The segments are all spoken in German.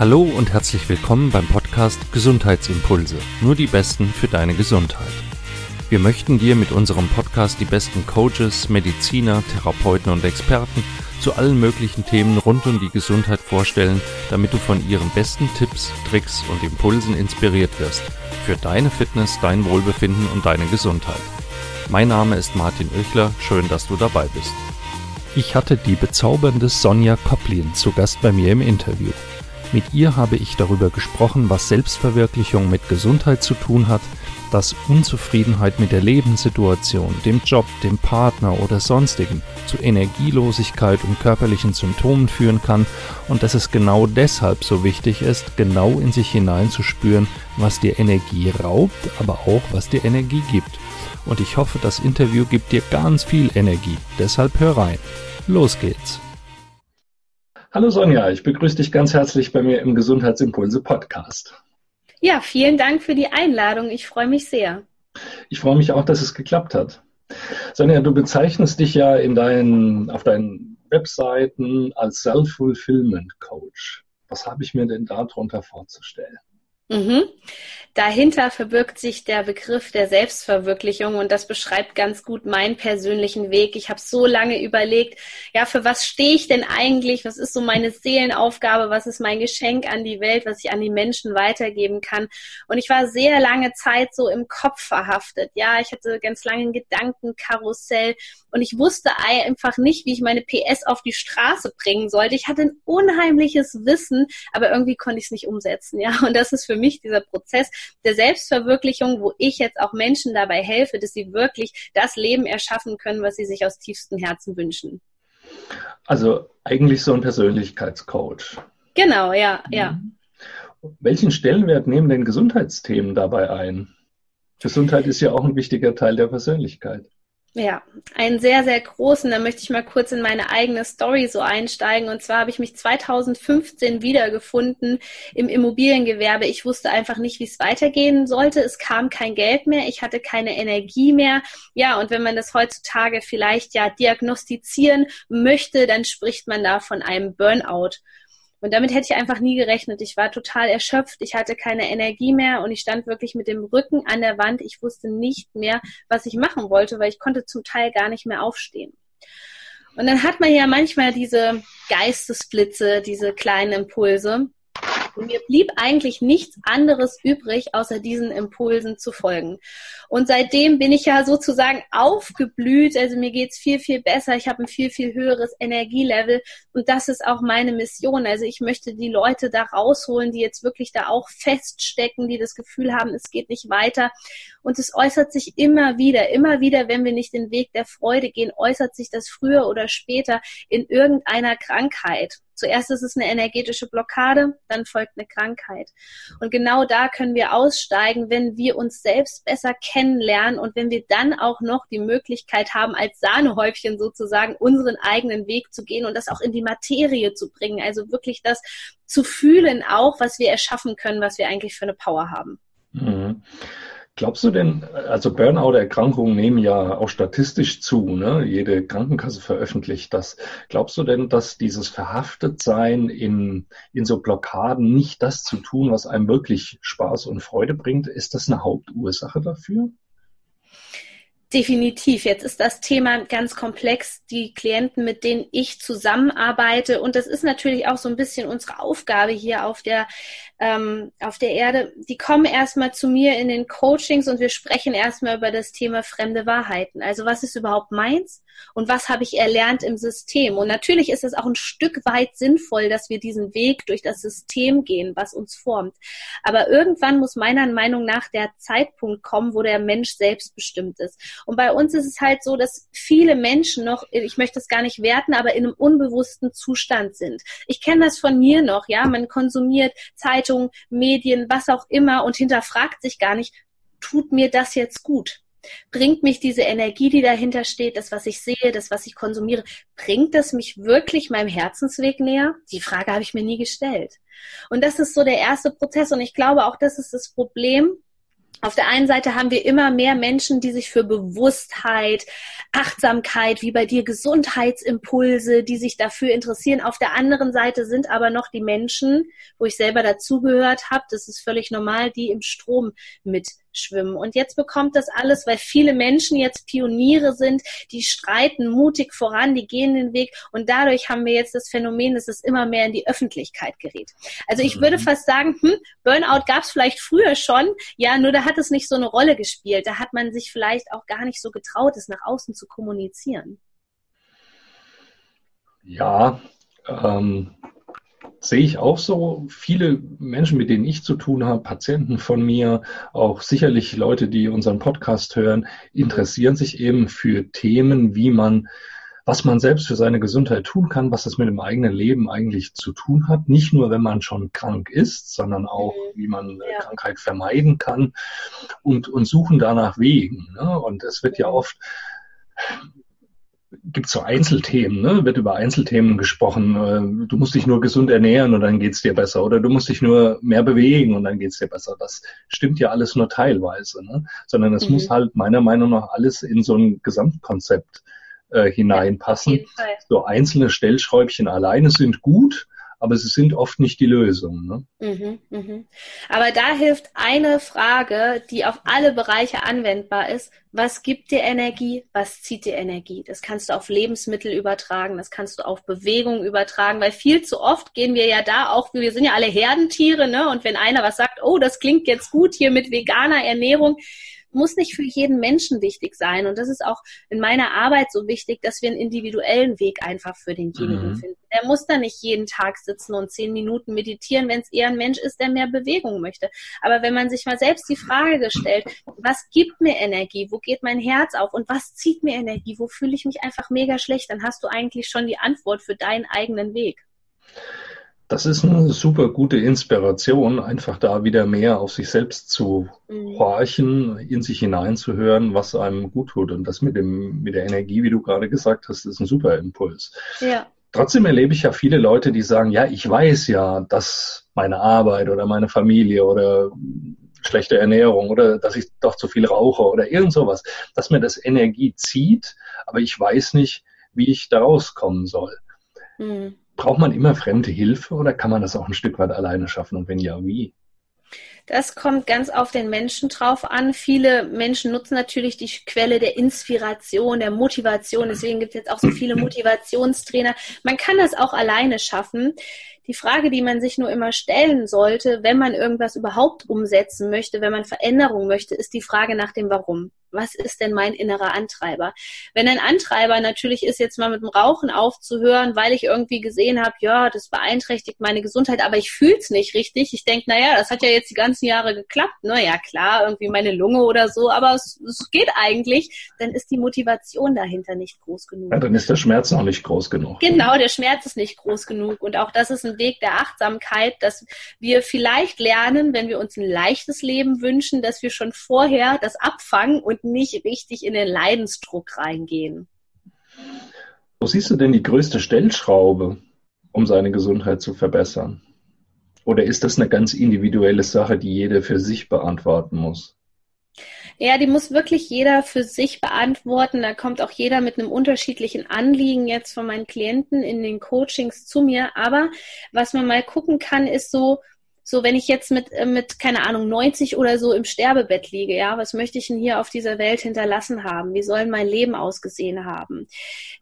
Hallo und herzlich willkommen beim Podcast Gesundheitsimpulse. Nur die Besten für deine Gesundheit. Wir möchten dir mit unserem Podcast die besten Coaches, Mediziner, Therapeuten und Experten zu allen möglichen Themen rund um die Gesundheit vorstellen, damit du von ihren besten Tipps, Tricks und Impulsen inspiriert wirst. Für deine Fitness, dein Wohlbefinden und deine Gesundheit. Mein Name ist Martin Oechler, schön, dass du dabei bist. Ich hatte die bezaubernde Sonja Koplin zu Gast bei mir im Interview. Mit ihr habe ich darüber gesprochen, was Selbstverwirklichung mit Gesundheit zu tun hat, dass Unzufriedenheit mit der Lebenssituation, dem Job, dem Partner oder sonstigen zu Energielosigkeit und körperlichen Symptomen führen kann und dass es genau deshalb so wichtig ist, genau in sich hineinzuspüren, was dir Energie raubt, aber auch was dir Energie gibt. Und ich hoffe, das Interview gibt dir ganz viel Energie. Deshalb hör rein. Los geht's. Hallo Sonja, ich begrüße dich ganz herzlich bei mir im Gesundheitsimpulse Podcast. Ja, vielen Dank für die Einladung. Ich freue mich sehr. Ich freue mich auch, dass es geklappt hat. Sonja, du bezeichnest dich ja in deinen, auf deinen Webseiten als Self-Fulfillment Coach. Was habe ich mir denn darunter vorzustellen? Mhm. Dahinter verbirgt sich der Begriff der Selbstverwirklichung und das beschreibt ganz gut meinen persönlichen Weg. Ich habe so lange überlegt, ja, für was stehe ich denn eigentlich? Was ist so meine Seelenaufgabe? Was ist mein Geschenk an die Welt, was ich an die Menschen weitergeben kann? Und ich war sehr lange Zeit so im Kopf verhaftet. Ja, ich hatte ganz lange ein Gedankenkarussell und ich wusste einfach nicht, wie ich meine PS auf die Straße bringen sollte. Ich hatte ein unheimliches Wissen, aber irgendwie konnte ich es nicht umsetzen. Ja, und das ist für mich dieser Prozess der Selbstverwirklichung, wo ich jetzt auch Menschen dabei helfe, dass sie wirklich das Leben erschaffen können, was sie sich aus tiefstem Herzen wünschen. Also eigentlich so ein Persönlichkeitscoach. Genau, ja, ja. Mhm. Welchen Stellenwert nehmen denn Gesundheitsthemen dabei ein? Gesundheit ist ja auch ein wichtiger Teil der Persönlichkeit. Ja, einen sehr, sehr großen. Da möchte ich mal kurz in meine eigene Story so einsteigen. Und zwar habe ich mich 2015 wiedergefunden im Immobiliengewerbe. Ich wusste einfach nicht, wie es weitergehen sollte. Es kam kein Geld mehr. Ich hatte keine Energie mehr. Ja, und wenn man das heutzutage vielleicht ja diagnostizieren möchte, dann spricht man da von einem Burnout. Und damit hätte ich einfach nie gerechnet. Ich war total erschöpft, ich hatte keine Energie mehr und ich stand wirklich mit dem Rücken an der Wand. Ich wusste nicht mehr, was ich machen wollte, weil ich konnte zum Teil gar nicht mehr aufstehen. Und dann hat man ja manchmal diese Geistesblitze, diese kleinen Impulse. Und mir blieb eigentlich nichts anderes übrig, außer diesen Impulsen zu folgen. Und seitdem bin ich ja sozusagen aufgeblüht. Also mir geht's viel, viel besser. Ich habe ein viel, viel höheres Energielevel. Und das ist auch meine Mission. Also ich möchte die Leute da rausholen, die jetzt wirklich da auch feststecken, die das Gefühl haben, es geht nicht weiter. Und es äußert sich immer wieder, immer wieder, wenn wir nicht den Weg der Freude gehen, äußert sich das früher oder später in irgendeiner Krankheit. Zuerst ist es eine energetische Blockade, dann folgt eine Krankheit. Und genau da können wir aussteigen, wenn wir uns selbst besser kennenlernen und wenn wir dann auch noch die Möglichkeit haben, als Sahnehäubchen sozusagen unseren eigenen Weg zu gehen und das auch in die Materie zu bringen. Also wirklich das zu fühlen auch, was wir erschaffen können, was wir eigentlich für eine Power haben. Mhm. Glaubst du denn, also Burnout-Erkrankungen nehmen ja auch statistisch zu, ne? Jede Krankenkasse veröffentlicht das. Glaubst du denn, dass dieses Verhaftetsein in, in so Blockaden nicht das zu tun, was einem wirklich Spaß und Freude bringt? Ist das eine Hauptursache dafür? Definitiv. Jetzt ist das Thema ganz komplex. Die Klienten, mit denen ich zusammenarbeite, und das ist natürlich auch so ein bisschen unsere Aufgabe hier auf der ähm, auf der Erde, die kommen erstmal zu mir in den Coachings und wir sprechen erstmal über das Thema fremde Wahrheiten. Also was ist überhaupt meins und was habe ich erlernt im System? Und natürlich ist es auch ein Stück weit sinnvoll, dass wir diesen Weg durch das System gehen, was uns formt. Aber irgendwann muss meiner Meinung nach der Zeitpunkt kommen, wo der Mensch selbstbestimmt ist. Und bei uns ist es halt so, dass viele Menschen noch, ich möchte es gar nicht werten, aber in einem unbewussten Zustand sind. Ich kenne das von mir noch, ja, man konsumiert Zeitungen, Zeitung, Medien, was auch immer und hinterfragt sich gar nicht, tut mir das jetzt gut? Bringt mich diese Energie, die dahinter steht, das, was ich sehe, das, was ich konsumiere, bringt das mich wirklich meinem Herzensweg näher? Die Frage habe ich mir nie gestellt. Und das ist so der erste Prozess. Und ich glaube auch, das ist das Problem, Auf der einen Seite haben wir immer mehr Menschen, die sich für Bewusstheit, Achtsamkeit, wie bei dir Gesundheitsimpulse, die sich dafür interessieren. Auf der anderen Seite sind aber noch die Menschen, wo ich selber dazugehört habe, das ist völlig normal, die im Strom mit schwimmen. Und jetzt bekommt das alles, weil viele Menschen jetzt Pioniere sind, die streiten mutig voran, die gehen den Weg und dadurch haben wir jetzt das Phänomen, dass es immer mehr in die Öffentlichkeit gerät. Also ich mhm. würde fast sagen, hm, Burnout gab es vielleicht früher schon, ja, nur da hat es nicht so eine Rolle gespielt. Da hat man sich vielleicht auch gar nicht so getraut, es nach außen zu kommunizieren. Ja, ähm, sehe ich auch so. Viele Menschen, mit denen ich zu tun habe, Patienten von mir, auch sicherlich Leute, die unseren Podcast hören, interessieren sich eben für Themen, wie man, was man selbst für seine Gesundheit tun kann, was das mit dem eigenen Leben eigentlich zu tun hat. Nicht nur, wenn man schon krank ist, sondern auch, mhm. wie man ja. Krankheit vermeiden kann und, und suchen danach Wegen. Ne? Und es wird ja oft gibt so Einzelthemen, ne? wird über Einzelthemen gesprochen. Äh, du musst dich nur gesund ernähren und dann geht's dir besser. Oder du musst dich nur mehr bewegen und dann geht's dir besser. Das stimmt ja alles nur teilweise, ne? sondern es mhm. muss halt meiner Meinung nach alles in so ein Gesamtkonzept äh, hineinpassen. So einzelne Stellschräubchen alleine sind gut, aber sie sind oft nicht die Lösung. Ne? Mhm, mhm. Aber da hilft eine Frage, die auf alle Bereiche anwendbar ist. Was gibt dir Energie? Was zieht dir Energie? Das kannst du auf Lebensmittel übertragen, das kannst du auf Bewegung übertragen, weil viel zu oft gehen wir ja da auch, wir sind ja alle Herdentiere, ne? Und wenn einer was sagt, oh, das klingt jetzt gut hier mit veganer Ernährung, muss nicht für jeden Menschen wichtig sein. Und das ist auch in meiner Arbeit so wichtig, dass wir einen individuellen Weg einfach für denjenigen mhm. finden. Der muss da nicht jeden Tag sitzen und zehn Minuten meditieren, wenn es eher ein Mensch ist, der mehr Bewegung möchte. Aber wenn man sich mal selbst die Frage gestellt, was gibt mir Energie? Wo geht mein Herz auf? Und was zieht mir Energie? Wo fühle ich mich einfach mega schlecht? Dann hast du eigentlich schon die Antwort für deinen eigenen Weg. Das ist eine super gute Inspiration, einfach da wieder mehr auf sich selbst zu mhm. horchen, in sich hineinzuhören, was einem gut tut. Und das mit dem, mit der Energie, wie du gerade gesagt hast, ist ein super Impuls. Ja. Trotzdem erlebe ich ja viele Leute, die sagen, ja, ich weiß ja, dass meine Arbeit oder meine Familie oder schlechte Ernährung oder dass ich doch zu viel rauche oder irgend sowas, dass mir das Energie zieht, aber ich weiß nicht, wie ich da rauskommen soll. Mhm. Braucht man immer fremde Hilfe oder kann man das auch ein Stück weit alleine schaffen und wenn ja, wie? Das kommt ganz auf den Menschen drauf an. Viele Menschen nutzen natürlich die Quelle der Inspiration, der Motivation. Deswegen gibt es jetzt auch so viele Motivationstrainer. Man kann das auch alleine schaffen. Die Frage, die man sich nur immer stellen sollte, wenn man irgendwas überhaupt umsetzen möchte, wenn man Veränderung möchte, ist die Frage nach dem Warum was ist denn mein innerer Antreiber? Wenn ein Antreiber natürlich ist, jetzt mal mit dem Rauchen aufzuhören, weil ich irgendwie gesehen habe, ja, das beeinträchtigt meine Gesundheit, aber ich fühle es nicht richtig. Ich denke, naja, das hat ja jetzt die ganzen Jahre geklappt. Naja, klar, irgendwie meine Lunge oder so, aber es, es geht eigentlich. Dann ist die Motivation dahinter nicht groß genug. Ja, dann ist der Schmerz auch nicht groß genug. Genau, der Schmerz ist nicht groß genug. Und auch das ist ein Weg der Achtsamkeit, dass wir vielleicht lernen, wenn wir uns ein leichtes Leben wünschen, dass wir schon vorher das abfangen und nicht richtig in den Leidensdruck reingehen. Wo siehst du denn die größte Stellschraube, um seine Gesundheit zu verbessern? Oder ist das eine ganz individuelle Sache, die jeder für sich beantworten muss? Ja, die muss wirklich jeder für sich beantworten. Da kommt auch jeder mit einem unterschiedlichen Anliegen jetzt von meinen Klienten in den Coachings zu mir. Aber was man mal gucken kann, ist so, so wenn ich jetzt mit, äh, mit, keine Ahnung, 90 oder so im Sterbebett liege, ja, was möchte ich denn hier auf dieser Welt hinterlassen haben? Wie soll mein Leben ausgesehen haben?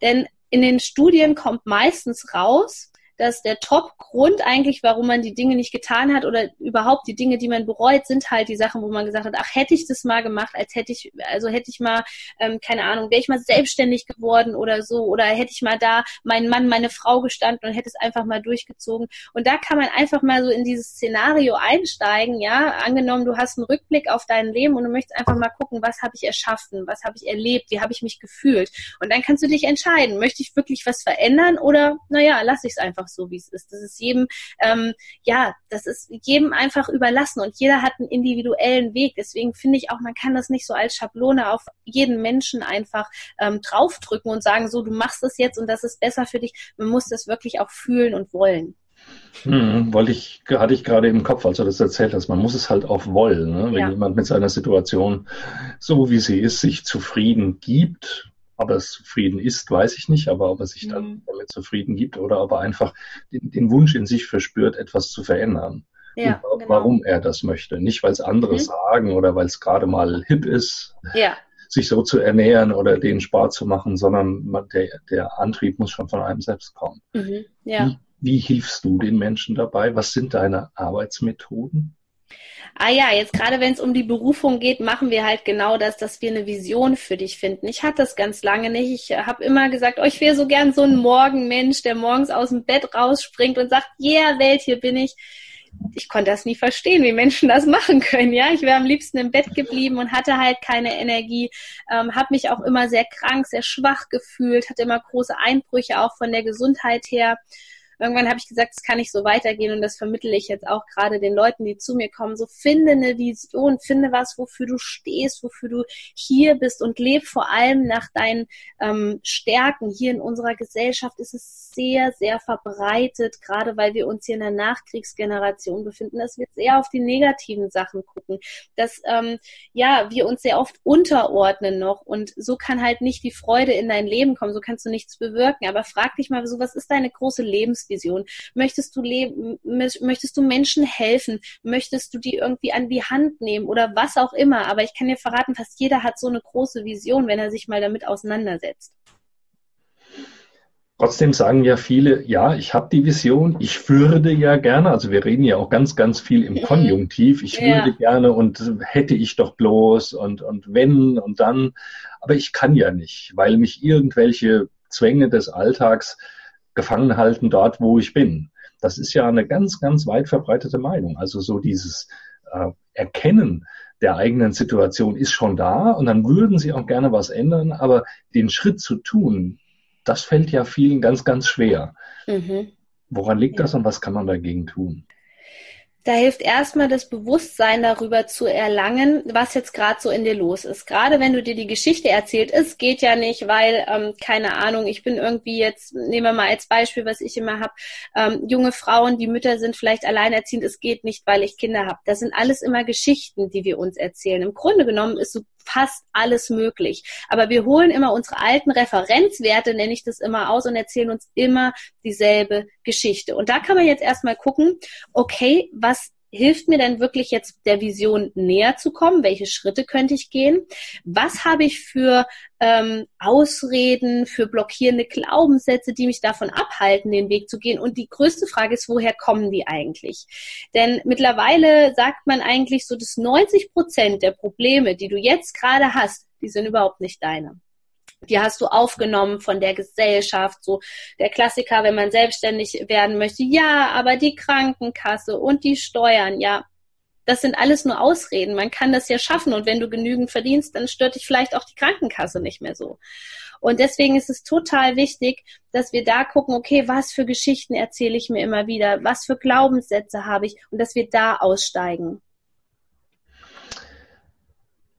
Denn in den Studien kommt meistens raus, dass der Top-Grund eigentlich, warum man die Dinge nicht getan hat oder überhaupt die Dinge, die man bereut, sind halt die Sachen, wo man gesagt hat, ach, hätte ich das mal gemacht, als hätte ich, also hätte ich mal, ähm, keine Ahnung, wäre ich mal selbstständig geworden oder so, oder hätte ich mal da meinen Mann, meine Frau gestanden und hätte es einfach mal durchgezogen. Und da kann man einfach mal so in dieses Szenario einsteigen, ja, angenommen, du hast einen Rückblick auf dein Leben und du möchtest einfach mal gucken, was habe ich erschaffen, was habe ich erlebt, wie habe ich mich gefühlt. Und dann kannst du dich entscheiden, möchte ich wirklich was verändern oder, naja, lass ich es einfach einfach so, wie es ist. Das ist jedem, ähm, ja, das ist jedem einfach überlassen und jeder hat einen individuellen Weg. Deswegen finde ich auch, man kann das nicht so als Schablone auf jeden Menschen einfach ähm, draufdrücken und sagen, so, du machst das jetzt und das ist besser für dich. Man muss das wirklich auch fühlen und wollen. Hm, wollte ich, hatte ich gerade im Kopf, als du das erzählt hast. Man muss es halt auch wollen. Ne? Wenn ja. jemand mit seiner Situation, so wie sie ist, sich zufrieden gibt, ob er zufrieden ist, weiß ich nicht, aber ob er sich dann mhm. damit zufrieden gibt oder ob er einfach den, den, Wunsch in sich verspürt, etwas zu verändern. Ja, genau. Warum er das möchte. Nicht, weil es andere mhm. sagen oder weil es gerade mal hip ist, ja. sich so zu ernähren oder den Sport zu machen, sondern man, der, der Antrieb muss schon von einem selbst kommen. Mhm. Ja. Wie, wie hilfst du den Menschen dabei? Was sind deine Arbeitsmethoden? Ah ja, jetzt gerade wenn es um die Berufung geht, machen wir halt genau das, dass wir eine Vision für dich finden. Ich hatte das ganz lange nicht. Ich habe immer gesagt, oh, ich wäre so gern so ein Morgenmensch, der morgens aus dem Bett rausspringt und sagt, yeah, Welt, hier bin ich. Ich konnte das nie verstehen, wie Menschen das machen können. Ja, ich wäre am liebsten im Bett geblieben und hatte halt keine Energie, ähm, habe mich auch immer sehr krank, sehr schwach gefühlt, hatte immer große Einbrüche auch von der Gesundheit her irgendwann habe ich gesagt, es kann nicht so weitergehen und das vermittle ich jetzt auch gerade den Leuten, die zu mir kommen. So finde eine Vision, finde was, wofür du stehst, wofür du hier bist und leb vor allem nach deinen ähm, Stärken. Hier in unserer Gesellschaft ist es sehr, sehr verbreitet, gerade weil wir uns hier in der Nachkriegsgeneration befinden, dass wir sehr auf die negativen Sachen gucken, dass ähm, ja wir uns sehr oft unterordnen noch und so kann halt nicht die Freude in dein Leben kommen, so kannst du nichts bewirken. Aber frag dich mal, so was ist deine große Lebens Lebensvision? Möchtest du leben, möchtest du Menschen helfen? Möchtest du die irgendwie an die Hand nehmen oder was auch immer? Aber ich kann dir verraten, fast jeder hat so eine große Vision, wenn er sich mal damit auseinandersetzt. Trotzdem sagen ja viele, ja, ich habe die Vision, ich würde ja gerne, also wir reden ja auch ganz, ganz viel im mhm. Konjunktiv, ich ja. würde gerne und hätte ich doch bloß und, und wenn und dann, aber ich kann ja nicht, weil mich irgendwelche Zwänge des Alltags gefangen halten dort, wo ich bin. Das ist ja eine ganz, ganz weit verbreitete Meinung. Also so dieses äh, Erkennen der eigenen Situation ist schon da und dann würden sie auch gerne was ändern, aber den Schritt zu tun, das fällt ja vielen ganz, ganz schwer. Mhm. Woran liegt das und was kann man dagegen tun? Da hilft erstmal das Bewusstsein darüber zu erlangen, was jetzt gerade so in dir los ist. Gerade wenn du dir die Geschichte erzählt, es geht ja nicht, weil, ähm, keine Ahnung, ich bin irgendwie jetzt, nehmen wir mal als Beispiel, was ich immer habe, ähm, junge Frauen, die Mütter sind vielleicht alleinerziehend, es geht nicht, weil ich Kinder habe. Das sind alles immer Geschichten, die wir uns erzählen. Im Grunde genommen ist so fast alles möglich. Aber wir holen immer unsere alten Referenzwerte, nenne ich das immer aus, und erzählen uns immer dieselbe Geschichte. Und da kann man jetzt erstmal gucken, okay, was hilft mir denn wirklich jetzt der Vision näher zu kommen? Welche Schritte könnte ich gehen? Was habe ich für ähm, Ausreden, für blockierende Glaubenssätze, die mich davon abhalten, den Weg zu gehen? Und die größte Frage ist, woher kommen die eigentlich? Denn mittlerweile sagt man eigentlich so, dass 90 Prozent der Probleme, die du jetzt gerade hast, die sind überhaupt nicht deine die hast du aufgenommen von der Gesellschaft, so der Klassiker, wenn man selbstständig werden möchte, ja, aber die Krankenkasse und die Steuern, ja, das sind alles nur Ausreden. Man kann das ja schaffen und wenn du genügend verdienst, dann stört dich vielleicht auch die Krankenkasse nicht mehr so. Und deswegen ist es total wichtig, dass wir da gucken, okay, was für Geschichten erzähle ich mir immer wieder, was für Glaubenssätze habe ich und dass wir da aussteigen.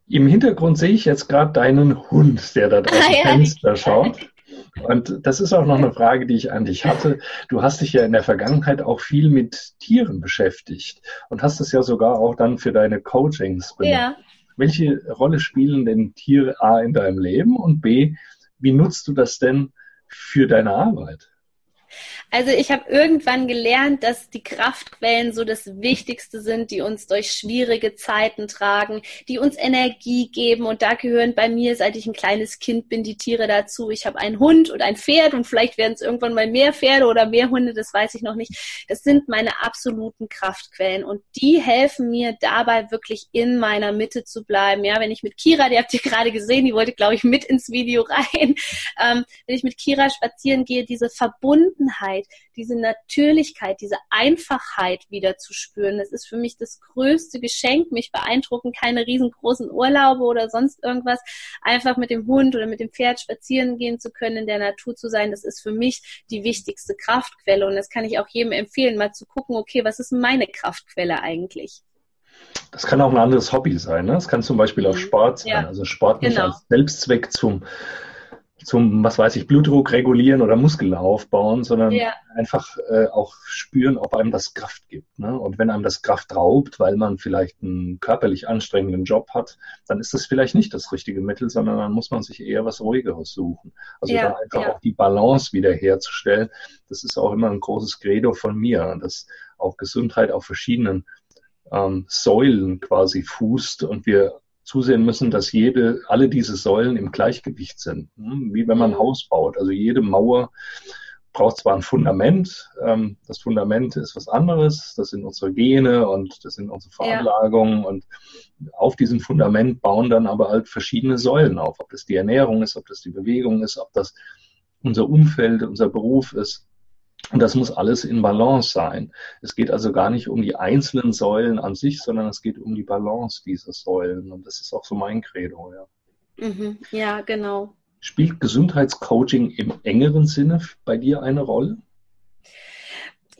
Im Hintergrund sehe ich jetzt gerade deinen Hund, der da dem ah, Fenster schaut. Und das ist auch noch eine Frage, die ich an dich hatte. Du hast dich ja in der Vergangenheit auch viel mit Tieren beschäftigt und hast es ja sogar auch dann für deine Coachings benutzt. Ja. Welche Rolle spielen denn Tiere A in deinem Leben und B, wie nutzt du das denn für deine Arbeit? Also ich habe irgendwann gelernt, dass die Kraftquellen so das Wichtigste sind, die uns durch schwierige Zeiten tragen, die uns Energie geben. Und da gehören bei mir, seit ich ein kleines Kind bin, die Tiere dazu. Ich habe einen Hund und ein Pferd und vielleicht werden es irgendwann mal mehr Pferde oder mehr Hunde, das weiß ich noch nicht. Das sind meine absoluten Kraftquellen und die helfen mir dabei wirklich in meiner Mitte zu bleiben. Ja, wenn ich mit Kira, die habt ihr gerade gesehen, die wollte, glaube ich, mit ins Video rein. Ähm, wenn ich mit Kira spazieren gehe, diese Verbundenheit Leichtigkeit, diese Natürlichkeit, diese Einfachheit wieder zu spüren. Das ist für mich das größte Geschenk. Mich beeindrucken keine riesengroßen Urlaube oder sonst irgendwas. Einfach mit dem Hund oder mit dem Pferd spazieren gehen zu können, in der Natur zu sein, das ist für mich die wichtigste Kraftquelle. Und das kann ich auch jedem empfehlen, mal zu gucken, okay, was ist meine Kraftquelle eigentlich? Das kann auch ein anderes Hobby sein. Ne? Das kann zum Beispiel auch mhm. Sport sein. Ja, also Sport nicht genau. als Selbstzweck zum zum, was weiß ich, Blutdruck regulieren oder Muskeln aufbauen, sondern ja. einfach äh, auch spüren, ob einem das Kraft gibt. Ne? Und wenn einem das Kraft raubt, weil man vielleicht einen körperlich anstrengenden Job hat, dann ist das vielleicht nicht das richtige Mittel, sondern dann muss man sich eher was Ruhigeres suchen. Also ja, da einfach ja. auch die Balance wiederherzustellen. Das ist auch immer ein großes Credo von mir, dass auch Gesundheit auf verschiedenen ähm, Säulen quasi fußt und wir zusehen müssen, dass jede, alle diese Säulen im Gleichgewicht sind. Hm, wie wenn man ein mhm. Haus baut. Also jede Mauer braucht zwar ein Fundament, ähm, das Fundament ist was anderes, das sind unsere Gene und das sind unsere Veranlagungen ja. und auf diesem Fundament bauen dann aber halt verschiedene Säulen auf, ob das die Ernährung ist, ob das die Bewegung ist, ob das unser Umfeld, unser Beruf ist. Und das muss alles in Balance sein. Es geht also gar nicht um die einzelnen Säulen an sich, sondern es geht um die Balance dieser Säulen. Und das ist auch so mein Credo, ja. Mhm, ja, genau. Spielt Gesundheitscoaching im engeren Sinne bei dir eine Rolle?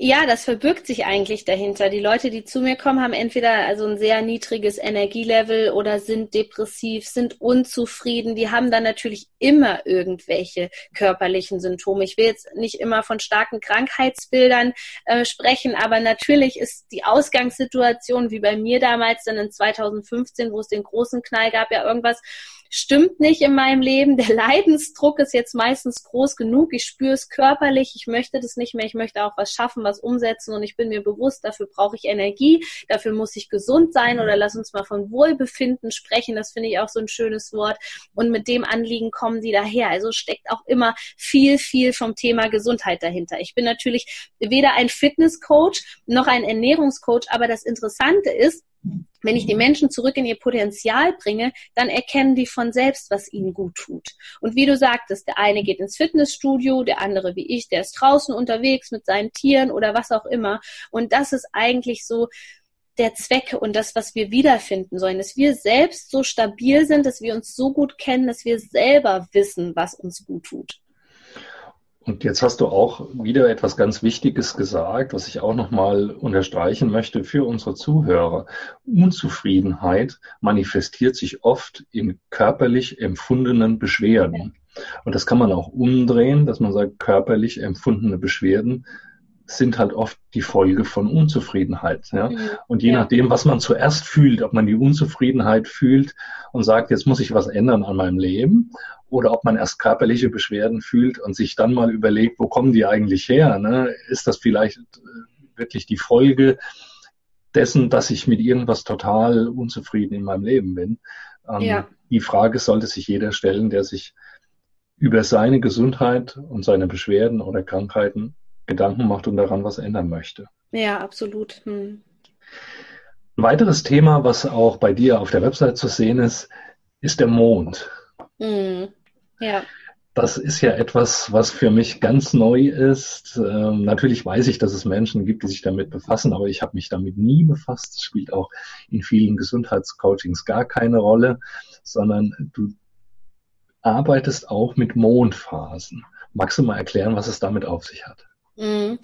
Ja, das verbirgt sich eigentlich dahinter. Die Leute, die zu mir kommen, haben entweder also ein sehr niedriges Energielevel oder sind depressiv, sind unzufrieden. Die haben dann natürlich immer irgendwelche körperlichen Symptome. Ich will jetzt nicht immer von starken Krankheitsbildern äh, sprechen, aber natürlich ist die Ausgangssituation, wie bei mir damals dann in 2015, wo es den großen Knall gab, ja irgendwas stimmt nicht in meinem Leben. Der Leidensdruck ist jetzt meistens groß genug. Ich spüre es körperlich. Ich möchte das nicht mehr. Ich möchte auch was schaffen, was umsetzen. Und ich bin mir bewusst, dafür brauche ich Energie. Dafür muss ich gesund sein. Oder lass uns mal von Wohlbefinden sprechen. Das finde ich auch so ein schönes Wort. Und mit dem Anliegen kommen sie daher. Also steckt auch immer viel, viel vom Thema Gesundheit dahinter. Ich bin natürlich weder ein Fitnesscoach noch ein Ernährungscoach. Aber das Interessante ist, wenn ich die Menschen zurück in ihr Potenzial bringe, dann erkennen die von selbst, was ihnen gut tut. Und wie du sagtest, der eine geht ins Fitnessstudio, der andere wie ich, der ist draußen unterwegs mit seinen Tieren oder was auch immer. Und das ist eigentlich so der Zweck und das, was wir wiederfinden sollen, dass wir selbst so stabil sind, dass wir uns so gut kennen, dass wir selber wissen, was uns gut tut. Und jetzt hast du auch wieder etwas ganz Wichtiges gesagt, was ich auch nochmal unterstreichen möchte für unsere Zuhörer. Unzufriedenheit manifestiert sich oft in körperlich empfundenen Beschwerden. Und das kann man auch umdrehen, dass man sagt, körperlich empfundene Beschwerden sind halt oft die Folge von Unzufriedenheit. Ja? Mhm. Und je ja. nachdem, was man zuerst fühlt, ob man die Unzufriedenheit fühlt und sagt, jetzt muss ich was ändern an meinem Leben, oder ob man erst körperliche Beschwerden fühlt und sich dann mal überlegt, wo kommen die eigentlich her? Ne? Ist das vielleicht äh, wirklich die Folge dessen, dass ich mit irgendwas total unzufrieden in meinem Leben bin? Ähm, ja. Die Frage sollte sich jeder stellen, der sich über seine Gesundheit und seine Beschwerden oder Krankheiten Gedanken macht und daran was ändern möchte. Ja, absolut. Hm. Ein weiteres Thema, was auch bei dir auf der Website zu sehen ist, ist der Mond. Hm. Ja. Das ist ja etwas, was für mich ganz neu ist. Ähm, natürlich weiß ich, dass es Menschen gibt, die sich damit befassen, aber ich habe mich damit nie befasst. Das spielt auch in vielen Gesundheitscoachings gar keine Rolle, sondern du arbeitest auch mit Mondphasen. Magst du mal erklären, was es damit auf sich hat? Mhm.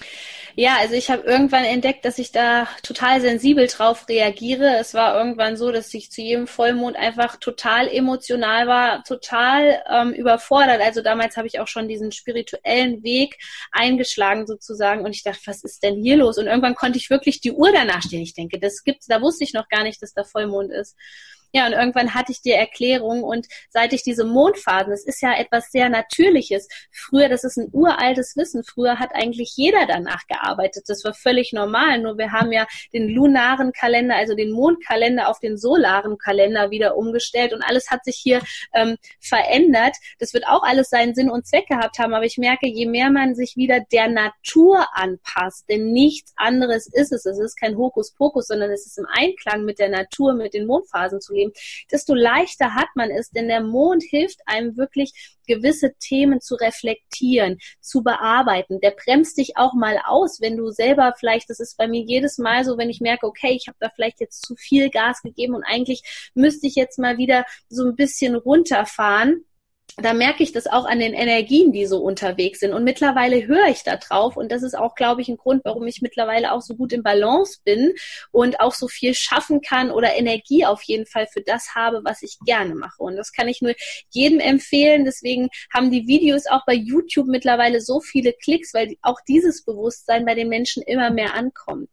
Ja, also ich habe irgendwann entdeckt, dass ich da total sensibel drauf reagiere. Es war irgendwann so, dass ich zu jedem Vollmond einfach total emotional war, total ähm, überfordert. Also damals habe ich auch schon diesen spirituellen Weg eingeschlagen sozusagen und ich dachte, was ist denn hier los? Und irgendwann konnte ich wirklich die Uhr danach stehen. Ich denke, das gibt's, da wusste ich noch gar nicht, dass da Vollmond ist. Ja, und irgendwann hatte ich die Erklärung und seit ich diese Mondphasen, das ist ja etwas sehr Natürliches. Früher, das ist ein uraltes Wissen, früher hat eigentlich jeder danach gearbeitet. Das war völlig normal. Nur wir haben ja den lunaren Kalender, also den Mondkalender auf den solaren Kalender wieder umgestellt und alles hat sich hier ähm, verändert. Das wird auch alles seinen Sinn und Zweck gehabt haben, aber ich merke, je mehr man sich wieder der Natur anpasst, denn nichts anderes ist es. Es ist kein Hokuspokus, sondern es ist im Einklang mit der Natur, mit den Mondphasen zu leben Problem, desto leichter hat man es, denn der Mond hilft einem wirklich gewisse Themen zu reflektieren, zu bearbeiten. Der bremst dich auch mal aus, wenn du selber vielleicht, das ist bei mir jedes Mal so, wenn ich merke, okay, ich habe da vielleicht jetzt zu viel Gas gegeben und eigentlich müsste ich jetzt mal wieder so ein bisschen runterfahren da merke ich das auch an den Energien, die so unterwegs sind. Und mittlerweile höre ich da drauf. Und das ist auch, glaube ich, ein Grund, warum ich mittlerweile auch so gut im Balance bin und auch so viel schaffen kann oder Energie auf jeden Fall für das habe, was ich gerne mache. Und das kann ich nur jedem empfehlen. Deswegen haben die Videos auch bei YouTube mittlerweile so viele Klicks, weil auch dieses Bewusstsein bei den Menschen immer mehr ankommt.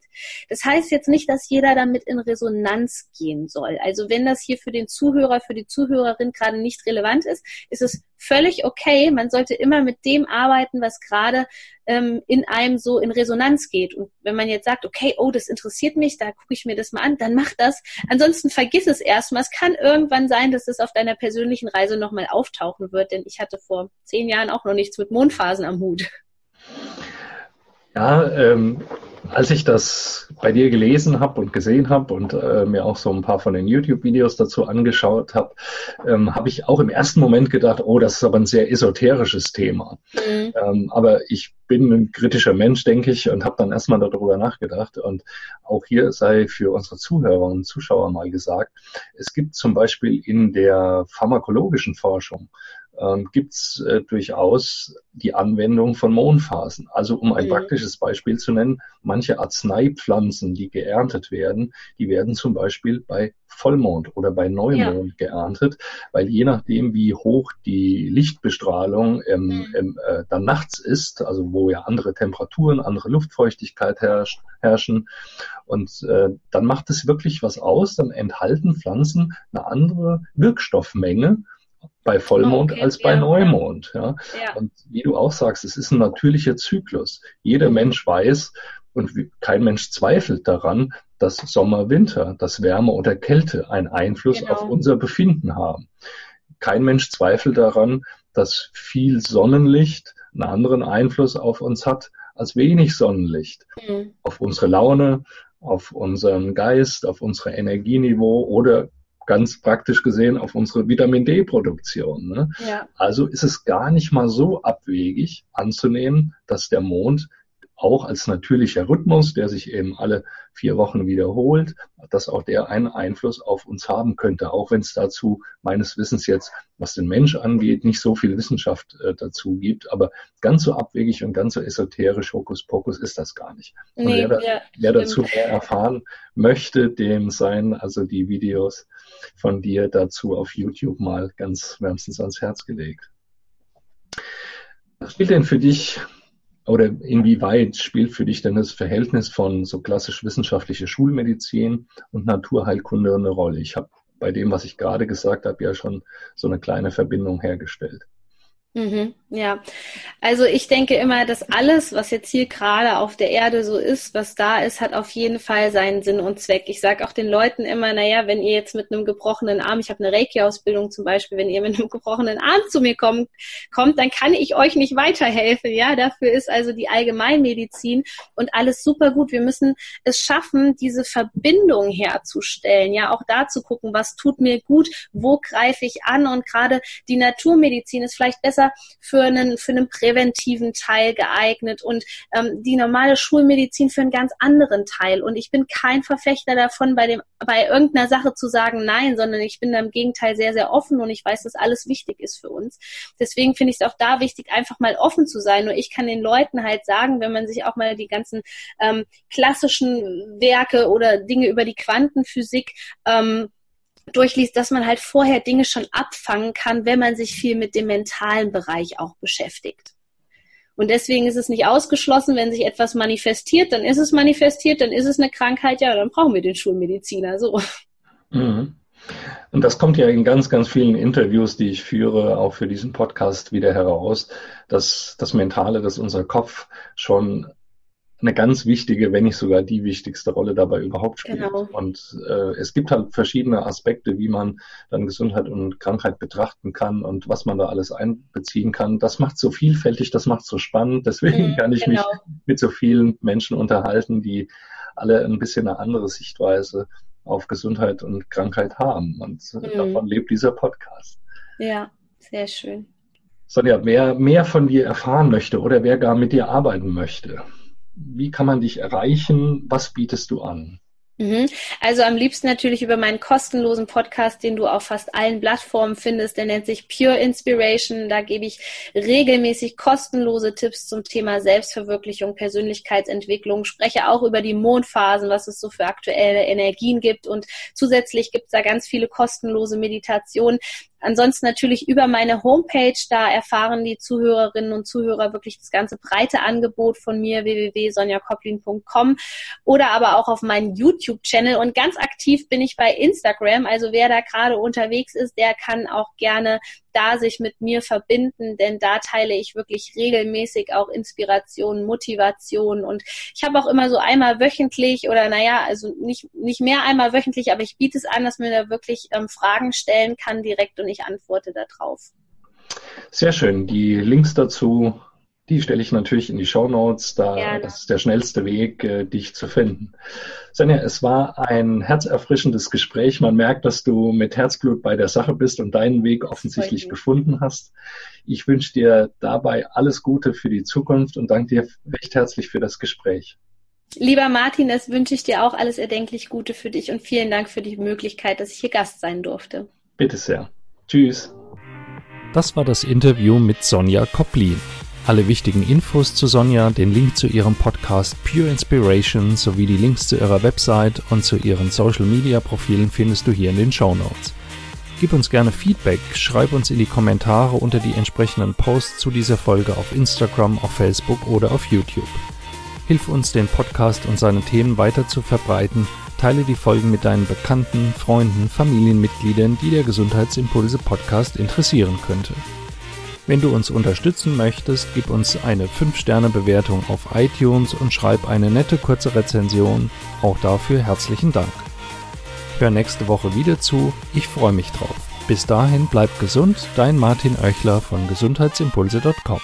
Das heißt jetzt nicht, dass jeder damit in Resonanz gehen soll. Also wenn das hier für den Zuhörer, für die Zuhörerin gerade nicht relevant ist, ist es ist völlig okay. Man sollte immer mit dem arbeiten, was gerade ähm, in einem so in Resonanz geht. Und wenn man jetzt sagt, okay, oh, das interessiert mich, da gucke ich mir das mal an, dann mach das. Ansonsten vergiss es erstmal. Es kann irgendwann sein, dass es auf deiner persönlichen Reise nochmal auftauchen wird, denn ich hatte vor zehn Jahren auch noch nichts mit Mondphasen am Hut. Ja, ähm, als ich das bei dir gelesen habe und gesehen habe und äh, mir auch so ein paar von den YouTube-Videos dazu angeschaut habe, ähm, habe ich auch im ersten Moment gedacht, oh, das ist aber ein sehr esoterisches Thema. Mhm. Ähm, aber ich bin ein kritischer Mensch, denke ich, und habe dann erstmal darüber nachgedacht. Und auch hier sei für unsere Zuhörer und Zuschauer mal gesagt, es gibt zum Beispiel in der pharmakologischen Forschung ähm, gibt es äh, durchaus die Anwendung von Mondphasen. Also um ein mhm. praktisches Beispiel zu nennen, manche Arzneipflanzen, die geerntet werden, die werden zum Beispiel bei Vollmond oder bei Neumond ja. geerntet, weil je nachdem, wie hoch die Lichtbestrahlung ähm, mhm. ähm, äh, dann nachts ist, also wo ja andere Temperaturen, andere Luftfeuchtigkeit herrscht, herrschen, und äh, dann macht es wirklich was aus, dann enthalten Pflanzen eine andere Wirkstoffmenge bei Vollmond oh, okay. als bei ja. Neumond. Ja? ja? Und wie du auch sagst, es ist ein natürlicher Zyklus. Jeder. Mensch weiß und kein Mensch zweifelt daran, dass Sommer, Winter, dass Wärme oder Kälte einen Einfluss genau. auf unser Befinden haben. Kein Mensch zweifelt daran, dass viel Sonnenlicht einen anderen Einfluss auf uns hat als wenig Sonnenlicht. Mhm. Auf unsere Laune, auf unseren Geist, auf unser Energieniveau oder ganz praktisch gesehen auf unsere Vitamin D-Produktion. Ne? Ja. Also ist es gar nicht mal so abwegig anzunehmen, dass der Mond auch als natürlicher Rhythmus, der sich eben alle vier Wochen wiederholt, dass auch der einen Einfluss auf uns haben könnte, auch wenn es dazu meines Wissens jetzt, was den Mensch angeht, nicht so viel Wissenschaft äh, dazu gibt. Aber ganz so abwegig und ganz so esoterisch Hokuspokus ist das gar nicht. Und nee, wer, da, ja, wer dazu mehr erfahren möchte, dem seien also die Videos von dir dazu auf YouTube mal ganz wärmstens ans Herz gelegt. Was spielt denn für dich oder inwieweit spielt für dich denn das Verhältnis von so klassisch wissenschaftlicher Schulmedizin und Naturheilkunde eine Rolle? Ich habe bei dem, was ich gerade gesagt habe, ja schon so eine kleine Verbindung hergestellt. Mhm, ja, also ich denke immer, dass alles, was jetzt hier gerade auf der Erde so ist, was da ist, hat auf jeden Fall seinen Sinn und Zweck. Ich sage auch den Leuten immer, naja, wenn ihr jetzt mit einem gebrochenen Arm, ich habe eine Reiki-Ausbildung zum Beispiel, wenn ihr mit einem gebrochenen Arm zu mir kommt, kommt, dann kann ich euch nicht weiterhelfen. Ja, dafür ist also die Allgemeinmedizin und alles super gut. Wir müssen es schaffen, diese Verbindung herzustellen. Ja, auch da zu gucken, was tut mir gut, wo greife ich an und gerade die Naturmedizin ist vielleicht besser besser für einen, für einen präventiven Teil geeignet und ähm, die normale Schulmedizin für einen ganz anderen Teil. Und ich bin kein Verfechter davon, bei dem, bei irgendeiner Sache zu sagen nein, sondern ich bin da im Gegenteil sehr, sehr offen und ich weiß, dass alles wichtig ist für uns. Deswegen finde ich es auch da wichtig, einfach mal offen zu sein. Nur ich kann den Leuten halt sagen, wenn man sich auch mal die ganzen ähm, klassischen Werke oder Dinge über die Quantenphysik ähm, durchliest, dass man halt vorher Dinge schon abfangen kann, wenn man sich viel mit dem mentalen Bereich auch beschäftigt. Und deswegen ist es nicht ausgeschlossen, wenn sich etwas manifestiert, dann ist es manifestiert, dann ist es eine Krankheit, ja, dann brauchen wir den Schulmediziner, so. Mhm. Und das kommt ja in ganz, ganz vielen Interviews, die ich führe, auch für diesen Podcast wieder heraus, dass das Mentale, dass unser Kopf schon eine ganz wichtige, wenn nicht sogar die wichtigste Rolle dabei überhaupt spielt. Genau. Und äh, es gibt halt verschiedene Aspekte, wie man dann Gesundheit und Krankheit betrachten kann und was man da alles einbeziehen kann. Das macht so vielfältig, das macht so spannend. Deswegen mhm, kann ich genau. mich mit so vielen Menschen unterhalten, die alle ein bisschen eine andere Sichtweise auf Gesundheit und Krankheit haben. Und mhm. davon lebt dieser Podcast. Ja, sehr schön. Sonja, wer mehr von dir erfahren möchte oder wer gar mit dir arbeiten möchte, wie kann man dich erreichen? Was bietest du an? Mhm. Also am liebsten natürlich über meinen kostenlosen Podcast, den du auf fast allen Plattformen findest. Der nennt sich Pure Inspiration. Da gebe ich regelmäßig kostenlose Tipps zum Thema Selbstverwirklichung, Persönlichkeitsentwicklung, spreche auch über die Mondphasen, was es so für aktuelle Energien gibt und zusätzlich gibt es da ganz viele kostenlose Meditationen. Ansonsten natürlich über meine Homepage, da erfahren die Zuhörerinnen und Zuhörer wirklich das ganze breite Angebot von mir, www.sonjakoplin.com oder aber auch auf meinen YouTube-Channel und ganz aktiv bin ich bei Instagram. Also wer da gerade unterwegs ist, der kann auch gerne da sich mit mir verbinden, denn da teile ich wirklich regelmäßig auch Inspiration, Motivation und ich habe auch immer so einmal wöchentlich oder naja, also nicht, nicht mehr einmal wöchentlich, aber ich biete es an, dass man da wirklich ähm, Fragen stellen kann direkt und ich antworte darauf. Sehr schön. Die Links dazu die stelle ich natürlich in die Show Notes. Da Gerne. das ist der schnellste Weg, äh, dich zu finden. Sonja, es war ein herzerfrischendes Gespräch. Man merkt, dass du mit Herzblut bei der Sache bist und deinen Weg offensichtlich gefunden hast. Ich wünsche dir dabei alles Gute für die Zukunft und danke dir recht herzlich für das Gespräch. Lieber Martin, das wünsche ich dir auch alles erdenklich Gute für dich und vielen Dank für die Möglichkeit, dass ich hier Gast sein durfte. Bitte sehr. Tschüss. Das war das Interview mit Sonja Koplin. Alle wichtigen Infos zu Sonja, den Link zu ihrem Podcast Pure Inspiration sowie die Links zu ihrer Website und zu ihren Social Media Profilen findest du hier in den Show Notes. Gib uns gerne Feedback, schreib uns in die Kommentare unter die entsprechenden Posts zu dieser Folge auf Instagram, auf Facebook oder auf YouTube. Hilf uns, den Podcast und seine Themen weiter zu verbreiten. Teile die Folgen mit deinen Bekannten, Freunden, Familienmitgliedern, die der Gesundheitsimpulse Podcast interessieren könnte. Wenn du uns unterstützen möchtest, gib uns eine 5-Sterne-Bewertung auf iTunes und schreib eine nette kurze Rezension. Auch dafür herzlichen Dank. Hör nächste Woche wieder zu. Ich freue mich drauf. Bis dahin bleib gesund, dein Martin Oechler von gesundheitsimpulse.com.